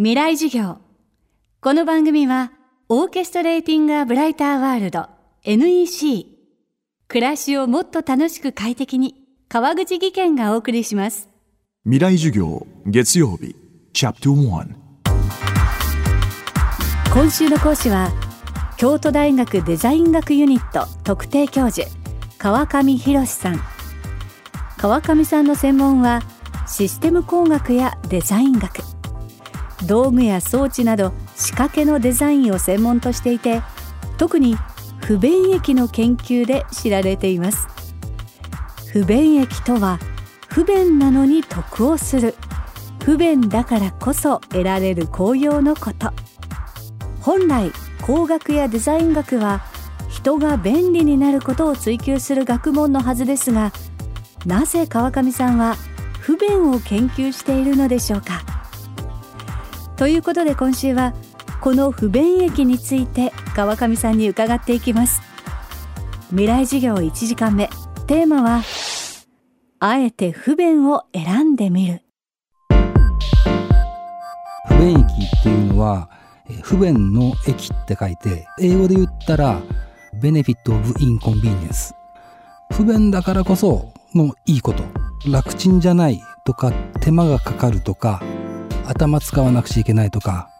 未来授業。この番組はオーケストレーティング・ア・ブライター・ワールド NEC 暮らしをもっと楽しく快適に川口義賢がお送りします。未来授業月曜日チャプト1今週の講師は京都大学デザイン学ユニット特定教授川上博さん。川上さんの専門はシステム工学やデザイン学道具や装置など仕掛けのデザインを専門としていて特に不便益の研究で知られています。不便益とは不便なのに得をする。不便だからこそ得られる効用のこと。本来工学やデザイン学は人が便利になることを追求する学問のはずですがなぜ川上さんは不便を研究しているのでしょうか？ということで今週はこの不便益について川上さんに伺っていきます。未来授業1時間目。テーマはあえて不便を選んでみる。不便益っていうのは不便の益って書いて英語で言ったら benefit of inconvenience 不便だからこそのいいこと。楽ちんじゃないとか手間がかかるとか頭使わなくちゃいけないとか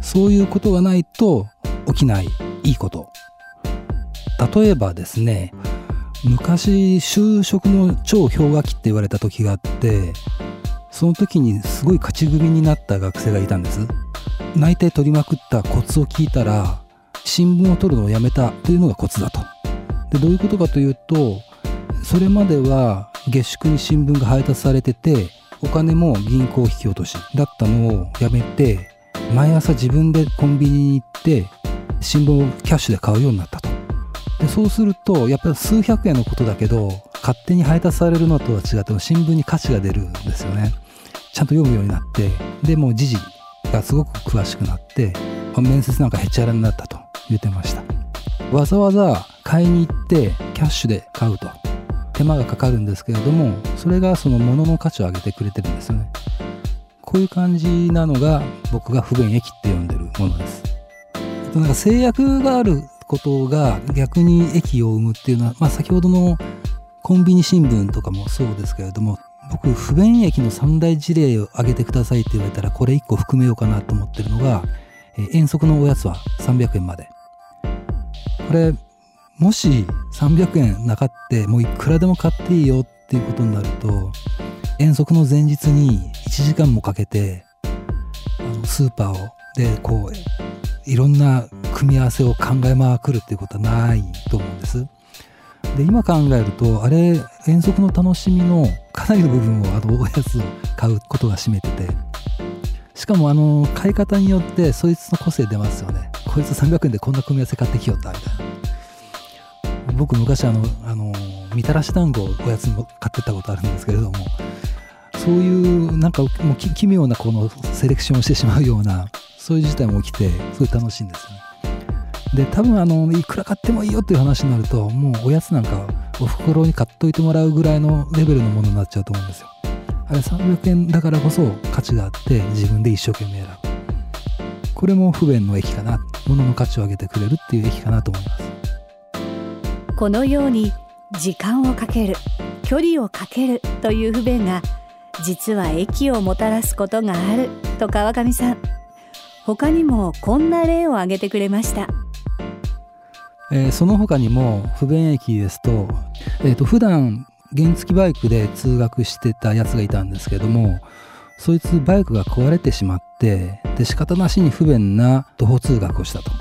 そういうことがないと起きないいいこと。例えばですね昔就職の超氷河期って言われた時があってその時にすごい勝ち組になった学生がいたんです。内定取りまくったコツを聞いたら新聞を取るのをやめたというのがコツだと。でどういうことかというとそれまでは下宿に新聞が配達されててお金も銀行引き落としだったのをやめて毎朝自分でコンビニに行って新聞をキャッシュで買うようになったと。でそうするとやっぱり数百円のことだけど勝手に配達されるのとは違って新聞に価値が出るんですよね。ちゃんと読むようになってでもう時事がすごく詳しくなって面接なんかへっちゃらになったと言ってました。わざわざ買いに行ってキャッシュで買うと。手間がかかるんですけれどもそれがその物の価値を上げてくれてるんですよね。こういう感じなのが僕が不便益って呼んでるものです。なんか制約があることが逆に益を生むっていうのは、まあ、先ほどのコンビニ新聞とかもそうですけれども僕不便益の三大事例を挙げてくださいって言われたらこれ1個含めようかなと思ってるのが、えー、遠足のおやつは300円まで。これもし300円なかってもういくらでも買っていいよっていうことになると遠足の前日に1時間もかけてあのスーパーをでこういろんな組み合わせを考えまくるっていうことはないと思うんです。で今考えるとあれ遠足の楽しみのかなりの部分をあのおやつを買うことが占めてて。しかもあの買い方によってそいつの個性出ますよね。こいつ300円でこんな組み合わせ買ってきよったみたいな。僕昔あのあのみたらし団子をおやつに買ってたことあるんですけれどもそういうなんかもう奇妙なこのセレクションをしてしまうようなそういう事態も起きてすごい楽しいんですね。で多分あのいくら買ってもいいよっていう話になるともうおやつなんかお袋に買っといてもらうぐらいのレベルのものになっちゃうと思うんですよ。あれ300円だからこそ価値があって自分で一生懸命選ぶ。これも不便の駅かな。物の価値を上げてくれるっていう駅かなと思います。このように時間をかける距離をかけるという不便が実は駅をもたらすことがあると川上さん。他にもこんな例を挙げてくれました。えー、その他にも不便駅ですと,、えーと、普段原付バイクで通学してたやつがいたんですけどもそいつバイクが壊れてしまってで仕方なしに不便な徒歩通学をしたと。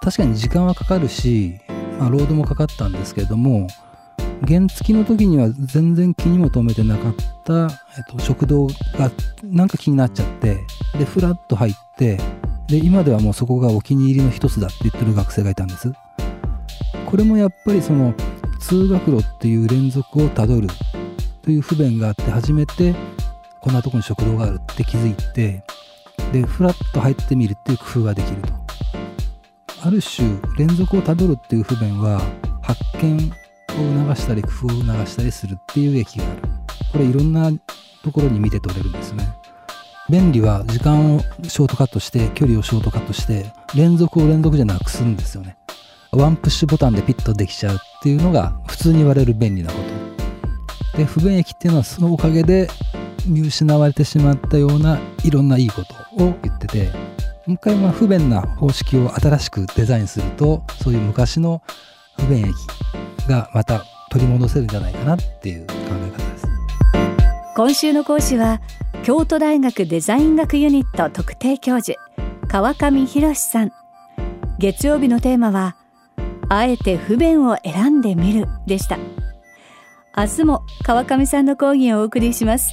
確かに時間はかかるし、まあ、ロードもかかったんですけれども原付の時には全然気にも留めてなかった、えっと、食堂がなんか気になっちゃってでフラッと入ってで今ではもうそこがお気に入りの一つだって言ってる学生がいたんです。これもやっぱりその通学路っていう連続をたどるという不便があって初めてこんなとこに食堂があるって気づいてでフラッと入ってみるっていう工夫ができると。ある種連続をたどるっていう不便は発見を促したり工夫を促したりするっていう駅がある。これいろんなところに見て取れるんですね。便利は時間をショートカットして距離をショートカットして連続を連続じゃなくすんですよね。ワンプッシュボタンでピッとできちゃうっていうのが普通に言われる便利なこと。で不便益っていうのはそのおかげで見失われてしまったようないろんないいことを言っててもう一回まあ不便な方式を新しくデザインするとそういう昔の不便益がまた取り戻せるんじゃないかなっていう考え方です。今週の講師は京都大学デザイン学ユニット特定教授川上博さん。月曜日のテーマはあえて不便を選んでみるでした。明日も川上さんの講義をお送りします。